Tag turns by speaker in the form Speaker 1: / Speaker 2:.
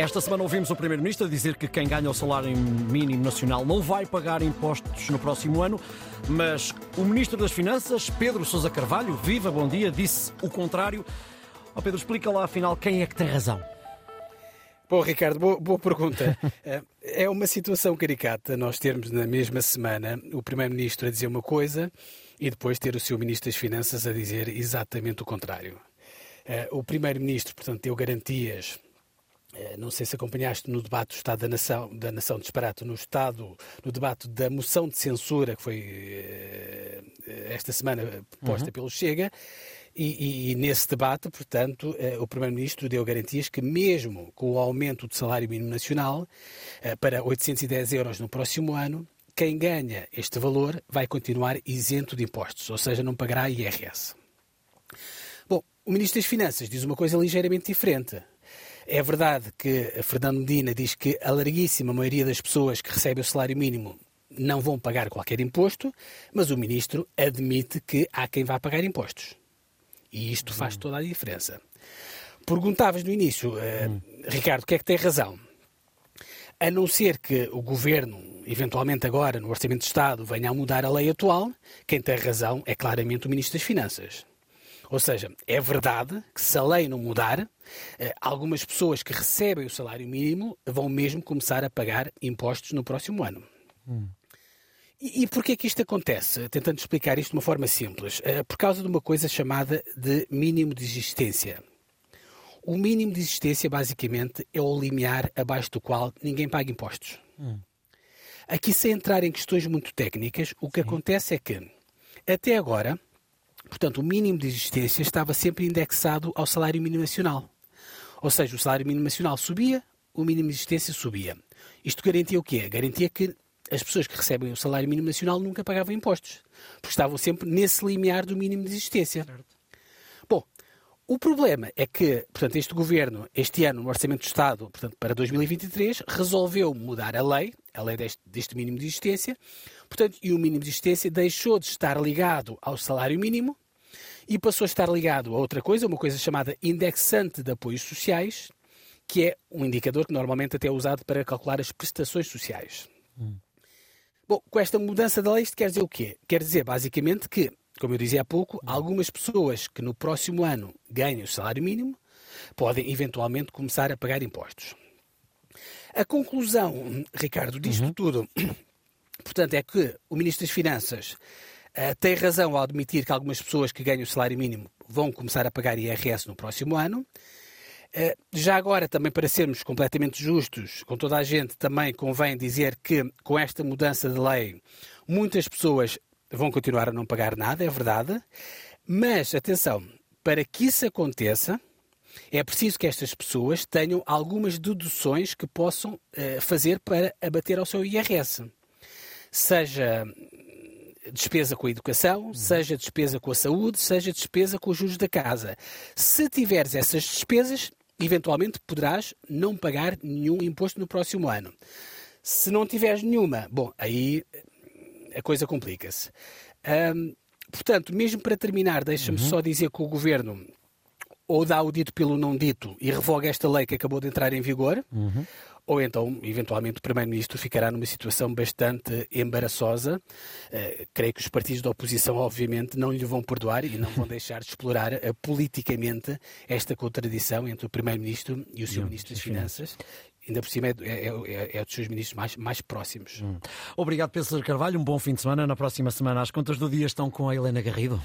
Speaker 1: Esta semana ouvimos o Primeiro-Ministro dizer que quem ganha o salário mínimo nacional não vai pagar impostos no próximo ano, mas o Ministro das Finanças, Pedro Sousa Carvalho, viva, bom dia, disse o contrário. Oh Pedro, explica lá afinal quem é que tem razão.
Speaker 2: Bom, Ricardo, boa, boa, pergunta. É uma situação caricata nós termos na mesma semana o Primeiro-Ministro a dizer uma coisa e depois ter o seu Ministro das Finanças a dizer exatamente o contrário. O Primeiro-Ministro, portanto, deu garantias eh, não sei se acompanhaste no debate do Estado da Nação, da Nação Disparate, no Estado, no debate da moção de censura que foi eh, esta semana posta uhum. pelo Chega, e, e, e, nesse debate, portanto, eh, o Primeiro-Ministro deu garantias que, mesmo com o aumento do salário mínimo nacional para 810 euros no próximo ano, quem ganha este valor vai continuar isento de impostos, ou seja, não pagará IRS. Bom, o Ministro das Finanças diz uma coisa ligeiramente diferente. É verdade que Fernando Medina diz que a larguíssima maioria das pessoas que recebem o salário mínimo não vão pagar qualquer imposto, mas o ministro admite que há quem vá pagar impostos. E isto faz toda a diferença. Perguntavas no início, uh, Ricardo, o que é que tem razão? A não ser que o governo, eventualmente agora, no Orçamento de Estado, venha a mudar a lei atual, quem tem razão é claramente o Ministro das Finanças. Ou seja, é verdade que se a lei não mudar, eh, algumas pessoas que recebem o salário mínimo vão mesmo começar a pagar impostos no próximo ano. Hum. E, e porquê que isto acontece? Tentando explicar isto de uma forma simples. Eh, por causa de uma coisa chamada de mínimo de existência. O mínimo de existência, basicamente, é o limiar abaixo do qual ninguém paga impostos. Hum. Aqui, sem entrar em questões muito técnicas, o que Sim. acontece é que, até agora, Portanto, o mínimo de existência estava sempre indexado ao salário mínimo nacional. Ou seja, o salário mínimo nacional subia, o mínimo de existência subia. Isto garantia o quê? Garantia que as pessoas que recebem o salário mínimo nacional nunca pagavam impostos, porque estavam sempre nesse limiar do mínimo de existência. Bom, o problema é que, portanto, este governo, este ano, no Orçamento do Estado, portanto, para 2023, resolveu mudar a lei, a lei deste, deste mínimo de existência, portanto, e o mínimo de existência deixou de estar ligado ao salário mínimo e passou a estar ligado a outra coisa, uma coisa chamada indexante de apoios sociais, que é um indicador que normalmente até é usado para calcular as prestações sociais. Hum. Bom, com esta mudança da lei, isto quer dizer o quê? Quer dizer, basicamente, que, como eu dizia há pouco, hum. algumas pessoas que no próximo ano ganham o salário mínimo podem eventualmente começar a pagar impostos. A conclusão, Ricardo, disto uhum. tudo, portanto, é que o Ministro das Finanças Uh, tem razão ao admitir que algumas pessoas que ganham o salário mínimo vão começar a pagar IRS no próximo ano. Uh, já agora, também para sermos completamente justos com toda a gente, também convém dizer que com esta mudança de lei, muitas pessoas vão continuar a não pagar nada, é verdade. Mas, atenção, para que isso aconteça, é preciso que estas pessoas tenham algumas deduções que possam uh, fazer para abater ao seu IRS. Seja despesa com a educação, uhum. seja despesa com a saúde, seja despesa com os juros da casa. Se tiveres essas despesas, eventualmente poderás não pagar nenhum imposto no próximo ano. Se não tiveres nenhuma, bom, aí a coisa complica-se. portanto, mesmo para terminar, deixa-me uhum. só dizer que o Governo ou dá o dito pelo não dito e revoga esta lei que acabou de entrar em vigor, uhum ou então, eventualmente, o Primeiro-Ministro ficará numa situação bastante embaraçosa. Uh, creio que os partidos da oposição, obviamente, não lhe vão perdoar e não vão deixar de explorar uh, politicamente esta contradição entre o Primeiro-Ministro e o seu Ministro das Finanças. Ainda por cima é, é, é, é, dos seus ministros mais, mais próximos. Hum.
Speaker 1: Obrigado, Pedro Carvalho. Um bom fim de semana. Na próxima semana, as contas do dia estão com a Helena Garrido.